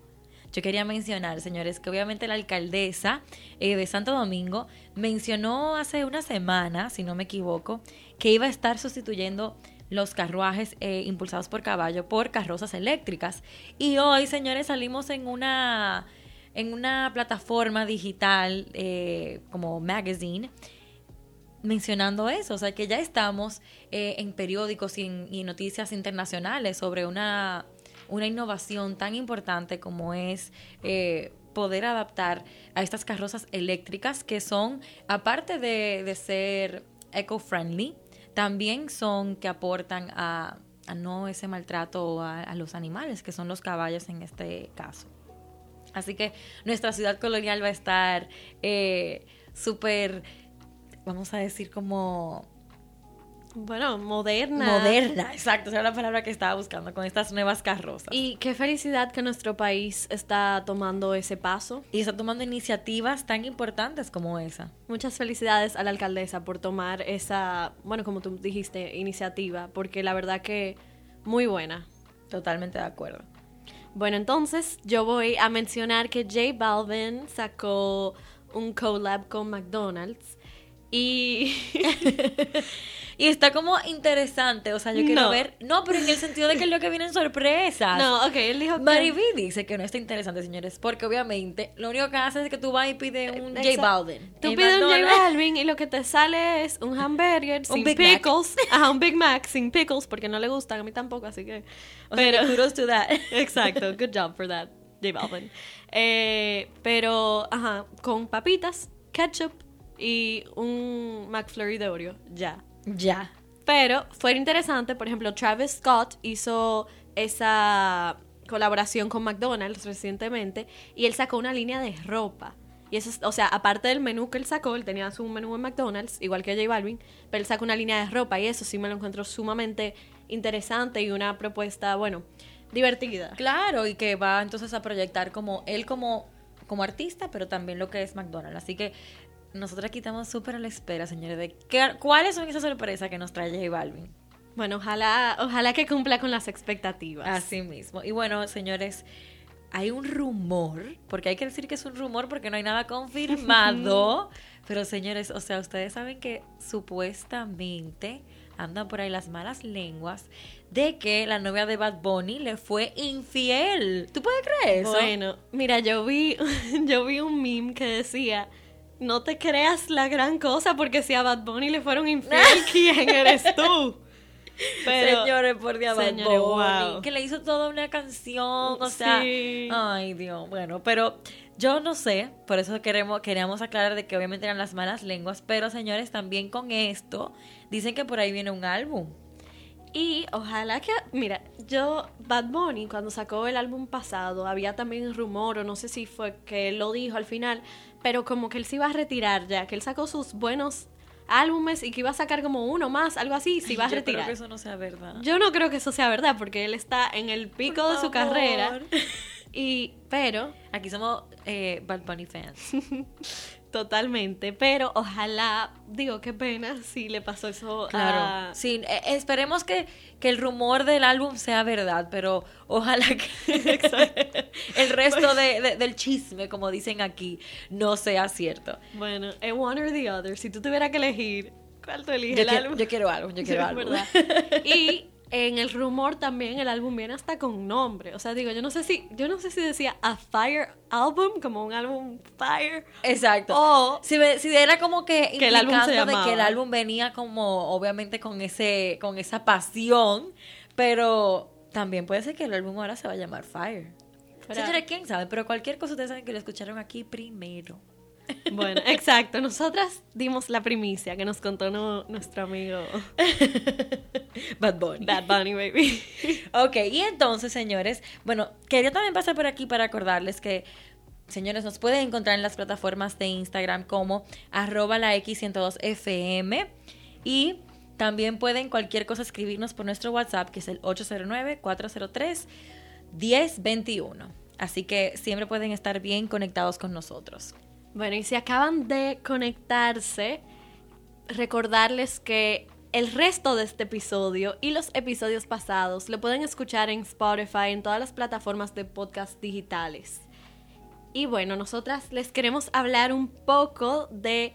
yo quería mencionar, señores, que obviamente la alcaldesa eh, de Santo Domingo mencionó hace una semana, si no me equivoco, que iba a estar sustituyendo los carruajes eh, impulsados por caballo por carrozas eléctricas. Y hoy, señores, salimos en una, en una plataforma digital eh, como magazine mencionando eso, o sea que ya estamos eh, en periódicos y en, noticias internacionales sobre una, una innovación tan importante como es eh, poder adaptar a estas carrozas eléctricas que son, aparte de, de ser eco-friendly, también son que aportan a, no ese maltrato a, a los animales, que son los caballos en este caso. Así que nuestra ciudad colonial va a estar eh, súper, vamos a decir, como Bueno, moderna. moderna. Exacto, esa era la palabra que estaba buscando con estas nuevas carrozas. Y, Y qué felicidad que nuestro país está tomando ese paso. está tomando iniciativas tan importantes como esa. Muchas felicidades a la alcaldesa por tomar esa, bueno, como tú dijiste, iniciativa, porque la verdad que muy buena. Totalmente de acuerdo. Bueno, entonces yo voy a mencionar que J Balvin sacó un collab con McDonald's y Y está como interesante, o sea, yo quiero No. ver. No, pero en el sentido de que es lo que vienen sorpresas. no, ok, él dijo que Mariby dice que no está interesante, señores, porque obviamente lo único que hace es que tú vas y pides un J Exacto. Balvin. Tú pides un J. Balvin y lo que te sale es un hamburger sin Big Mac. pickles. Ajá, un Big Mac sin pickles porque no le gustan, a mí tampoco, así que... O sea, kudos to that. Exacto, good job for that, J Balvin. Eh, pero, ajá, con papitas, ketchup y un McFlurry de Oreo, ya. ya. Pero fue interesante, por ejemplo, Travis Scott hizo esa colaboración con McDonald's recientemente y él sacó una línea de ropa. Y eso, es- o sea, aparte del menú que él sacó, él tenía su menú en McDonald's, igual que J Balvin, pero él sacó una línea de ropa y eso sí me lo encuentro sumamente interesante y una propuesta, bueno, divertida. Claro, y que va entonces a proyectar como él como, como artista, pero también lo que es McDonald's. Así que nosotros aquí estamos súper a la espera, señores, de qué- cuáles son esas sorpresas que nos trae J Balvin. Bueno, ojalá, ojalá que cumpla con las expectativas. Así mismo. Y bueno, señores, hay un rumor, porque hay que decir que es un rumor porque no hay nada confirmado. pero señores, o sea, ustedes saben que supuestamente andan por ahí las malas lenguas de que la novia de Bad Bunny le fue infiel. ¿Tú puedes creer eso? Bueno, mira, yo vi, yo vi un meme que decía, no te creas la gran cosa porque si a Bad Bunny le fueron infiel, ¿quién eres tú? Pero- señores, por Dios, Señores, wow. que le hizo toda una canción, o sea, Sí. ay Dios, bueno, pero yo no sé, por eso queremos queríamos aclarar de que obviamente eran las malas lenguas, pero señores, también con esto dicen que por ahí viene un álbum. Y ojalá que, mira, yo, Bad Bunny, cuando sacó el álbum pasado, había también rumor, o no sé si fue que él lo dijo al final, pero como que él se iba a retirar ya, que él sacó sus buenos álbumes y que iba a sacar como uno más, algo así, se iba a Yo espero retirar. que eso no sea verdad. Yo no creo que eso sea verdad, porque él está en el pico Por de su favor. carrera. Y, pero, Aquí somos eh, Bad Bunny fans. Totalmente, pero ojalá, digo, qué pena si le pasó eso Claro. a... Sí, eh, esperemos que, que el rumor del álbum sea verdad, pero ojalá que el resto de- de- del chisme, como dicen aquí, no sea cierto. Bueno, one or the other, si tú tuvieras que elegir, ¿cuál tú eliges? Yo, el álbum? yo quiero algo, yo quiero Sí, algo. ¿verdad? Y en el rumor también el álbum viene hasta con nombre. O sea, digo, yo no sé si, yo no sé si decía a Fire Album, como un álbum Fire. Exacto. O- si, si era como que, Que el álbum se de que el álbum venía como, obviamente, con ese, con esa pasión, pero también puede ser que el álbum ahora se va a llamar Fire. Señores, quién sabe, pero cualquier cosa ustedes saben que lo escucharon aquí primero. Bueno, exacto. Nosotras dimos la primicia que nos contó no- nuestro amigo Bad Bunny. Bad Bunny, baby. Ok, y entonces, señores, bueno, quería también pasar por aquí para acordarles que, señores, nos pueden encontrar en las plataformas de Instagram como arroba la X102FM y también pueden cualquier cosa escribirnos por nuestro WhatsApp, que es el 809-403-1021. Así que siempre pueden estar bien conectados con nosotros. Bueno, y si acaban de conectarse, recordarles que el resto de este episodio y los episodios pasados lo pueden escuchar en Spotify, en todas las plataformas de podcast digitales. Y bueno, nosotras les queremos hablar un poco de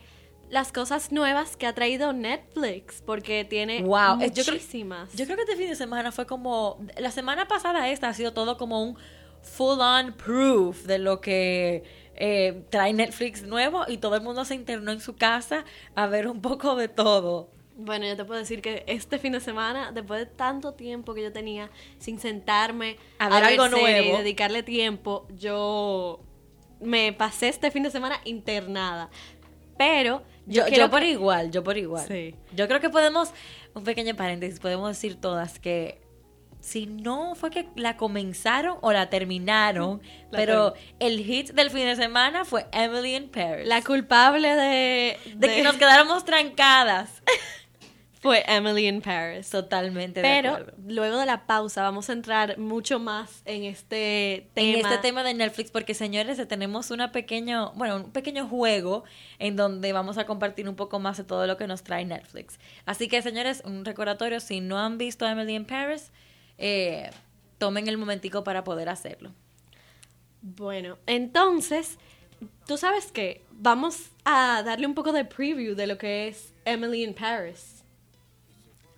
las cosas nuevas que ha traído Netflix, porque tiene Wow, eh, yo creo- muchísimas. Yo creo que este fin de semana fue como. La semana pasada, esta ha sido todo como un full on proof de lo que eh, trae Netflix nuevo y todo el mundo se internó en su casa a ver un poco de todo. Bueno, yo te puedo decir que este fin de semana, después de tanto tiempo que yo tenía sin sentarme A ver algo serie nuevo. y dedicarle tiempo, yo me pasé este fin de semana internada. Pero yo, Yo, por que- igual, yo por igual. Sí. Yo creo que podemos, un pequeño paréntesis, podemos decir todas que si no fue que la comenzaron o la terminaron, La pero el hit del fin de semana fue Emily in Paris. la culpable de, de que nos quedáramos trancadas. fue Emily in Paris. Totalmente de Pero acuerdo. luego de la pausa vamos a entrar mucho más en este tema. en este tema de Netflix porque señores tenemos una pequeño bueno un pequeño juego en donde vamos a compartir un poco más de todo lo que nos trae Netflix así que señores un recordatorio si no han visto Emily in Paris eh, tomen el momentico para poder hacerlo Bueno, entonces, tú sabes que vamos a darle un poco de preview de lo que es Emily in Paris.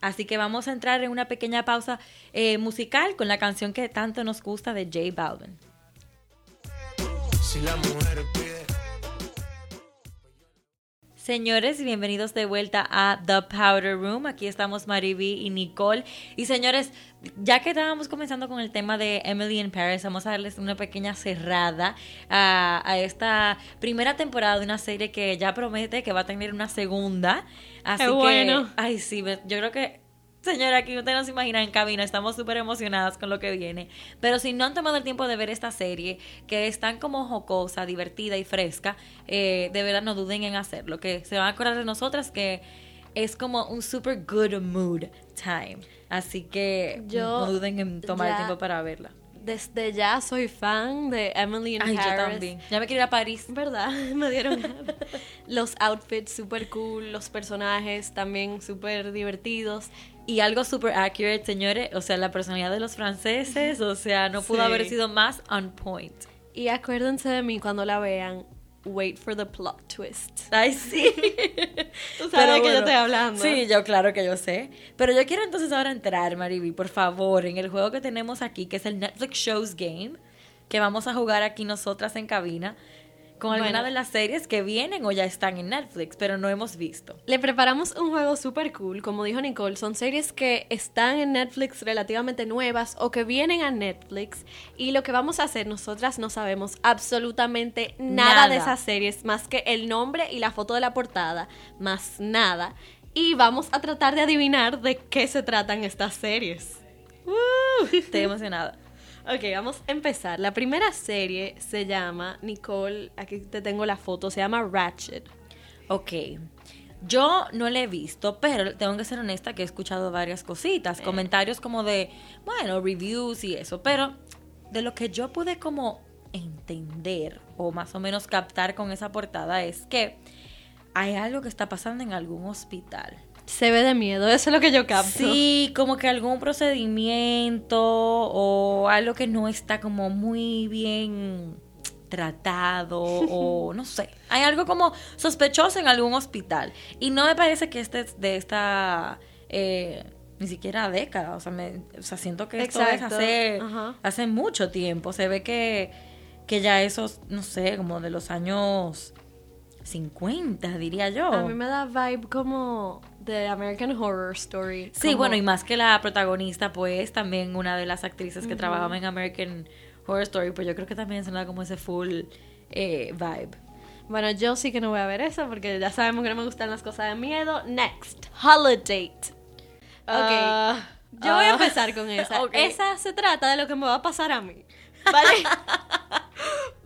así que vamos a entrar en una pequeña pausa eh, musical con la canción que tanto nos gusta de J Balvin Si la mujer pide. Señores, bienvenidos de vuelta a The Powder Room. Aquí estamos Mariby y Nicole. Y señores, ya que estábamos comenzando con el tema de Emily in Paris, vamos a darles una pequeña cerrada a, a esta primera temporada de una serie que ya promete que va a tener una segunda. Así Qué que, bueno. ay, sí, yo creo que Señora, aquí ustedes no se imaginan en cabina, estamos súper emocionadas con lo que viene. Pero si no han tomado el tiempo de ver esta serie, que es tan como jocosa, divertida y fresca, eh, de verdad no duden en hacerlo. Que se van a acordar de nosotras que es como un super good mood time. Así que Yo no duden en tomar el tiempo para verla. Desde ya soy fan de Emily in Ay, yo también. Ya me quiero ir a París. ¿Verdad? Me dieron los outfits super cool, los personajes también súper divertidos. Y algo super accurate, señores. O sea, la personalidad de los franceses, o sea, no pudo Sí. haber sido más on point. Y acuérdense de mí cuando la vean. Wait for the plot twist. Ay, sí. Tú sabes de qué yo estoy hablando. Sí, yo claro que yo sé. Pero yo quiero entonces ahora entrar, Mariby, por favor, en el juego que tenemos aquí, que es el Netflix Shows Game, que vamos a jugar aquí nosotras en cabina, con alguna de las series que vienen o ya están en Netflix, pero no hemos visto. Le preparamos un juego súper cool, como dijo Nicole, son series que están en Netflix relativamente nuevas o que vienen a Netflix y lo que vamos a hacer, nosotras no sabemos absolutamente nada, Nada. de esas series, más que el nombre y la foto de la portada, más nada. Y vamos a tratar de adivinar de qué se tratan estas series. ¡Uh! Estoy emocionada. Ok, vamos a empezar. La primera serie se llama, Nicole, aquí te tengo la foto, se llama Ratchet. Ok. Yo no la he visto, pero tengo que ser honesta que he escuchado varias cositas, comentarios como de, bueno, reviews y eso, pero de lo que yo pude como entender o más o menos captar con esa portada es que hay algo que está pasando en algún hospital. Se ve de miedo, eso es lo que yo capto. Sí, como que algún procedimiento o algo que no está como muy bien tratado o no sé. Hay algo como sospechoso en algún hospital. Y no me parece que este es de esta... eh, ni siquiera década, o sea, me, o sea siento que esto es Exacto, hace, ajá. hace mucho tiempo. Se ve que, que ya esos, no sé, como de los años 50, diría yo. A mí me da vibe como de American Horror Story. Sí, como- bueno, y más que la protagonista, pues también una de las actrices que trabajaba en American Horror Story, pues yo creo que también se da como ese full eh, vibe. Bueno, yo sí que no voy a ver eso porque ya sabemos que no me gustan las cosas de miedo. Next, Holiday. Ok. Ah, yo voy a empezar con esa. ok. Esa se trata de lo que me va a pasar a mí. Vale.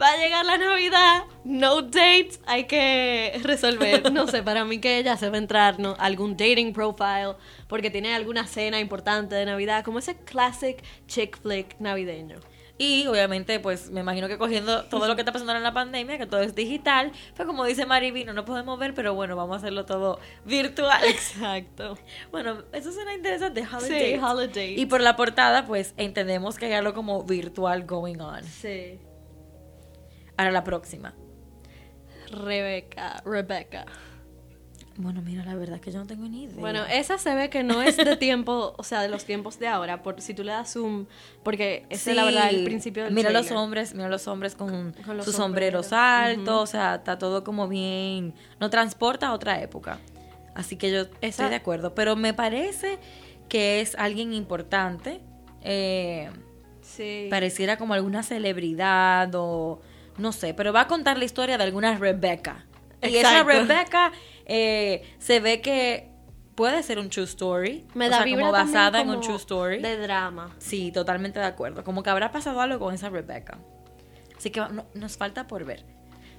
Va a llegar la Navidad, no dates, hay que resolver. No sé, para mí que ella se va a entrar ¿no? algún dating profile porque tiene alguna cena importante de Navidad, como ese classic chick flick navideño. Y obviamente, pues me imagino que cogiendo todo lo que está pasando en la pandemia, que todo es digital, pues como dice Mariby, no nos podemos ver, pero bueno, vamos a hacerlo todo virtual. Exacto. Bueno, eso suena interesante, Sí, holiday. holiday. Y por la portada, pues entendemos que hay algo como virtual going on. Sí. Ahora la próxima. Rebecca, Rebecca. Bueno, mira, la verdad es que yo no tengo ni idea. Bueno, esa se ve que no es de tiempo, o sea, de los tiempos de ahora, por si tú le das zoom, porque ese es la verdad el principio del Mira los trailer. hombres, mira los hombres con, Con los sus sombreros sombreros. altos, o sea, está todo como bien, no transporta a otra época. Así que yo Esa- estoy de acuerdo, pero me parece que es alguien importante. eh, Sí. pareciera como alguna celebridad o no sé, pero va a contar la historia de alguna Rebecca. Y esa. Rebecca eh, se ve que puede ser un true story, Me o da sea, vibra como basada en un true story. De drama. Sí, totalmente de acuerdo. Como que habrá pasado algo con esa Rebecca. Así que no- nos falta por ver.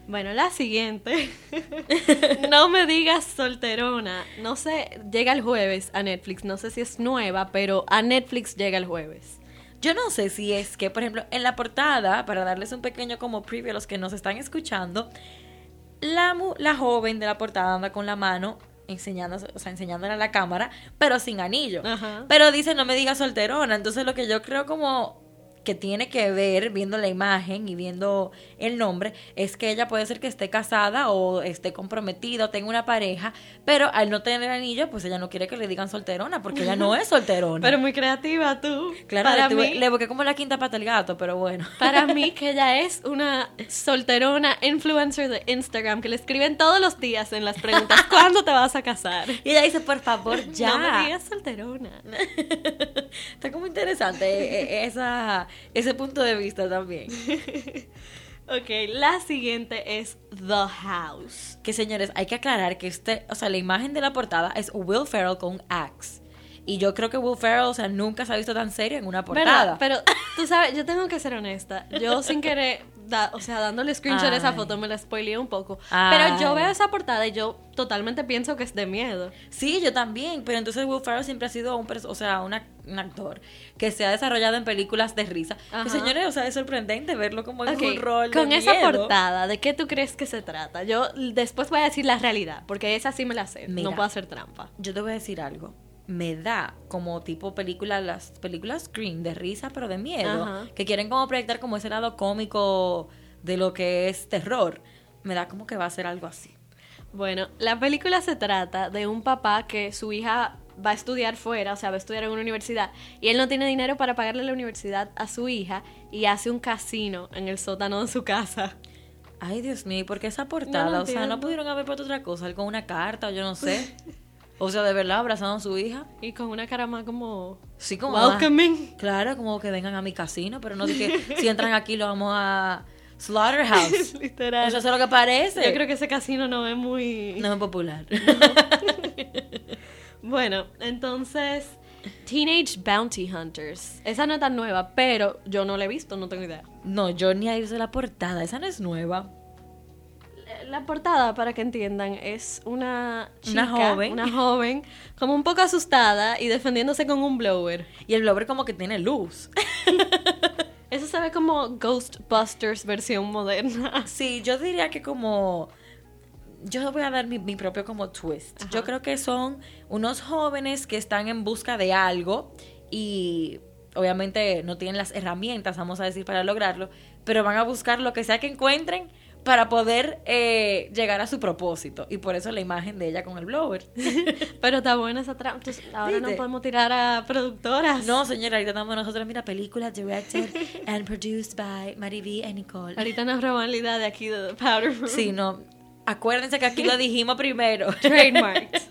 Bueno, la siguiente. no me digas solterona. No sé, llega el jueves a Netflix. No sé si es nueva, pero a Netflix llega el jueves. Yo no sé si es que, por ejemplo, en la portada, para darles un pequeño como preview a los que nos están escuchando, la, la joven de la portada anda con la mano enseñando, o sea, enseñándole a la cámara, pero sin anillo. Ajá. Pero dice, no me digas solterona. Entonces lo que yo creo como que tiene que ver, viendo la imagen y viendo el nombre, es que ella puede ser que esté casada o esté comprometida o tenga una pareja, pero al no tener anillo, pues ella no quiere que le digan solterona, porque ella no es solterona. Pero muy creativa tú. Claro, para le, tuve- mí, le busqué como la quinta pata al gato, pero bueno. Para mí que ella es una solterona influencer de Instagram que le escriben todos los días en las preguntas ¿Cuándo te vas a casar? Y ella dice, por favor, ya. No me digas solterona. Está como interesante eh, eh, esa, ese punto de vista también. Ok, la siguiente es The House. Que señores, hay que aclarar que este, o sea, la imagen de la portada es Will Ferrell con un axe. Y yo creo que Will Ferrell, o sea, nunca se ha visto tan serio en una portada. ¿Verdad? Pero tú sabes, yo tengo que ser honesta. Yo sin querer, da- o sea, dándole screenshot a esa foto me la spoileé un poco. Ay. Pero yo veo esa portada y yo totalmente pienso que es de miedo. Sí, yo también, pero entonces Will Ferrell siempre ha sido un, o sea, una- un actor que se ha desarrollado en películas de risa. Que señores, o sea, es sorprendente verlo como en Ok, un rol de Con esa miedo. portada, ¿de qué tú crees que se trata? Yo después voy a decir la realidad, porque esa sí me la sé. Mira. No puedo hacer trampa. Yo te voy a decir algo. Me da como tipo película, las películas Scream de risa, pero de miedo. Ajá. Que quieren como proyectar como ese lado cómico de lo que es terror. Me da como que va a ser algo así. Bueno, la película se trata de un papá que su hija va a estudiar fuera, o sea, va a estudiar en una universidad, y él no tiene dinero para pagarle la universidad a su hija y hace un casino en el sótano de su casa. Ay, Dios mío, ¿y por qué esa portada? No o sea, no pudieron haber puesto otra cosa, algo una carta o yo no sé. o sea, de verdad, abrazando a su hija. Y con una cara más como... Sí, como Welcoming. Claro, como que vengan a mi casino, pero no dije, si entran aquí lo vamos a Slaughterhouse. Literal. Eso es lo que parece. Yo creo que ese casino no es muy... No es popular. Bueno, entonces... Teenage Bounty Hunters. Esa no es tan nueva, pero yo no la he visto, no tengo idea. No, yo ni he visto la portada, esa no es nueva. La portada, para que entiendan, es una chica, Una joven. una joven, como un poco asustada y defendiéndose con un blower. Y el blower como que tiene luz. Eso se ve como Ghostbusters versión moderna. Sí, yo diría que como... Yo voy a dar mi, mi propio como twist. Ajá. Yo creo que son unos jóvenes que están en busca de algo y obviamente no tienen las herramientas, vamos a decir, para lograrlo, pero van a buscar lo que sea que encuentren para poder eh, llegar a su propósito. Y por eso la imagen de ella con el blower. Pero está buena esa trampa. Ahora no podemos tirar a productoras. No, señora, ahorita estamos nosotros, mira, película directed and produced by Mariví and Nicole. Ahorita nos roban la idea de aquí de The Powder Room. Sí, no. Acuérdense que aquí lo dijimos primero. Trademarked.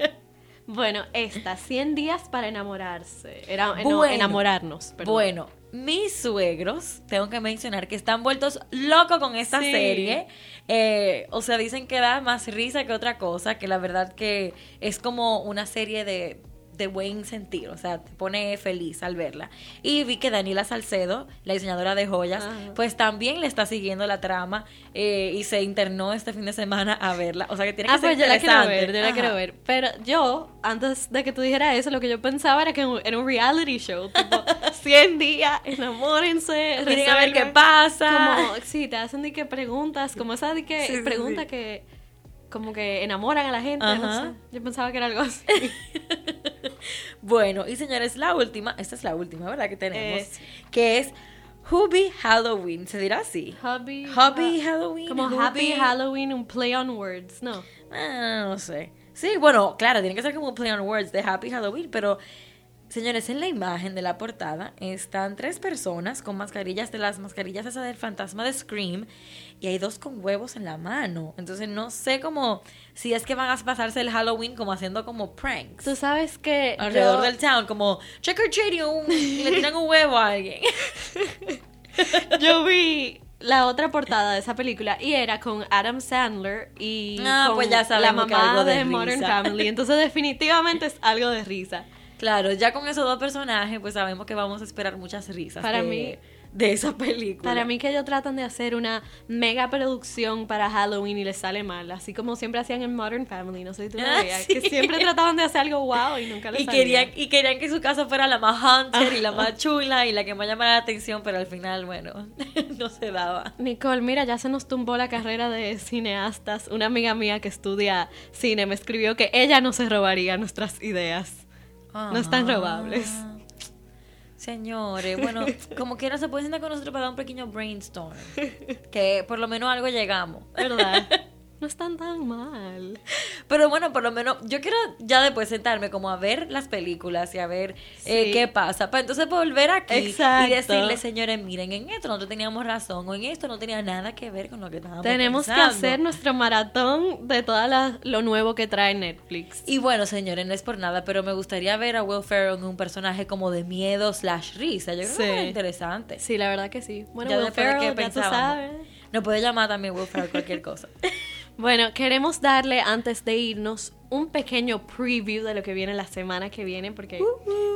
Bueno, esta, 100 días para enamorarse. Era, Bueno. enamorarnos. perdón. Bueno, mis suegros, tengo que mencionar que están vueltos locos con esta Sí. serie. Eh, o sea, dicen que da más risa que otra cosa, que la verdad que es como una serie de, de buen sentir, o sea, te pone feliz al verla. Y vi que Daniela Salcedo, la diseñadora de joyas, Ajá. pues también le está siguiendo la trama eh, y se internó este fin de semana a verla. O sea, que tiene que Ah, ser pues yo la quiero ver, yo la Ajá. quiero ver. Pero yo, antes de que tú dijeras eso, lo que yo pensaba era que era un reality show. Tipo, 100 días, enamórense. Miren a ver qué pasa. Como, sí, te hacen de que preguntas, como esa de que Sí, sí, pregunta sí. que como que enamoran a la gente, no sé. Yo pensaba que era algo así. Bueno, y señores, la última, esta es la última, ¿verdad? Que tenemos, sí. que es Hubby Halloween, ¿se dirá así? Hobby. Hubby Halloween. Como Hubby- Happy Halloween, un play on words, ¿no? Ah, no sé. Sí, bueno, claro, tiene que ser como un play on words de Happy Halloween, pero señores, en la imagen de la portada están tres personas con mascarillas de las mascarillas esas del fantasma de Scream y hay dos con huevos en la mano. Entonces no sé cómo si es que van a pasarse el Halloween como haciendo como pranks. Tú sabes que alrededor yo- del town, como trick or y le tiran un huevo a alguien. Yo vi la otra portada de esa película y era con Adam Sandler y Ah, con pues ya la mamá algo de de, Modern. Family. Entonces definitivamente es algo de risa. Claro, ya con esos dos personajes, pues sabemos que vamos a esperar muchas risas Para de, mí- de esa película. Para mí que ellos tratan de hacer una mega producción para Halloween y les sale mal, así como siempre hacían en Modern Family, no sé si tú lo Ah, veías, que siempre trataban de hacer algo wow y nunca les y salía. querían, y querían que su casa fuera la más hunter y la más chula y la que más llamara la atención, pero al final, bueno, no se daba. Nicole, mira, ya se nos tumbó la carrera de cineastas. Una amiga mía que estudia cine me escribió que ella no se robaría nuestras ideas. No están Ah. robables. Señores, bueno, como quiera se pueden sentar con nosotros para dar un pequeño brainstorm. Que por lo menos algo llegamos. ¿Verdad? No están tan mal. Pero bueno, por lo menos yo quiero ya después sentarme como a ver las películas y a ver eh, qué pasa. Para entonces volver aquí Exacto. y decirle, señores, miren, en esto nosotros teníamos razón o en esto no tenía nada que ver con lo que estábamos Tenemos que hacer nuestro maratón de todo lo nuevo que trae Netflix. Y bueno, señores, no es por nada, pero me gustaría ver a Will Ferrell en un personaje como de miedo slash risa. Yo creo Sí. que es interesante. Sí, la verdad que sí. Bueno, Ya Will Ferrell, que ya tú sabes. Nos puede llamar también Will Ferrell cualquier cosa. Bueno, queremos darle antes de irnos un pequeño preview de lo que viene la semana que viene, porque,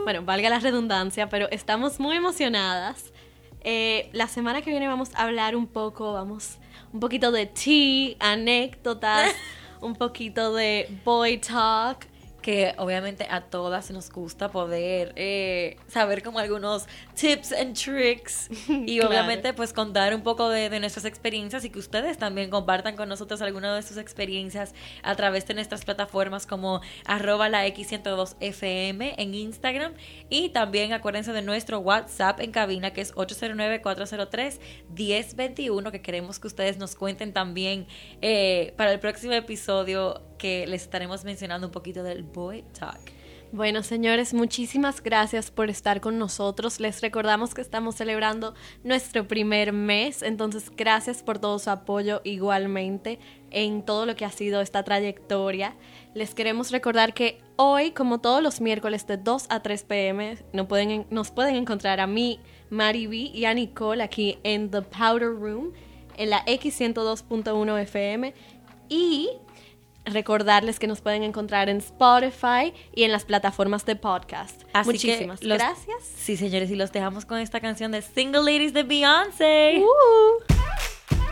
bueno, valga la redundancia, pero estamos muy emocionadas. Eh, la semana que viene vamos a hablar un poco, vamos, un poquito de tea, anécdotas, un poquito de boy talk. Que obviamente a todas nos gusta poder eh, saber como algunos tips and tricks y Claro. obviamente pues contar un poco de, de nuestras experiencias y que ustedes también compartan con nosotros alguna de sus experiencias a través de nuestras plataformas como arroba la X102FM en Instagram y también acuérdense de nuestro WhatsApp en cabina que es 809-403-1021 que queremos que ustedes nos cuenten también eh, para el próximo episodio que les estaremos mencionando un poquito del Boy Talk. Bueno, señores, muchísimas gracias por estar con nosotros. Les recordamos que estamos celebrando nuestro primer mes, entonces gracias por todo su apoyo igualmente en todo lo que ha sido esta trayectoria. Les queremos recordar que hoy, como todos los miércoles de 2 a 3 pm, nos pueden, nos pueden encontrar a mí, Mari B y a Nicole aquí en The Powder Room, en la X102.1 FM y recordarles que nos pueden encontrar en Spotify y en las plataformas de podcast. Así Muchísimas los- gracias. Sí, señores, y los dejamos con esta canción de Single Ladies de Beyoncé. Uh.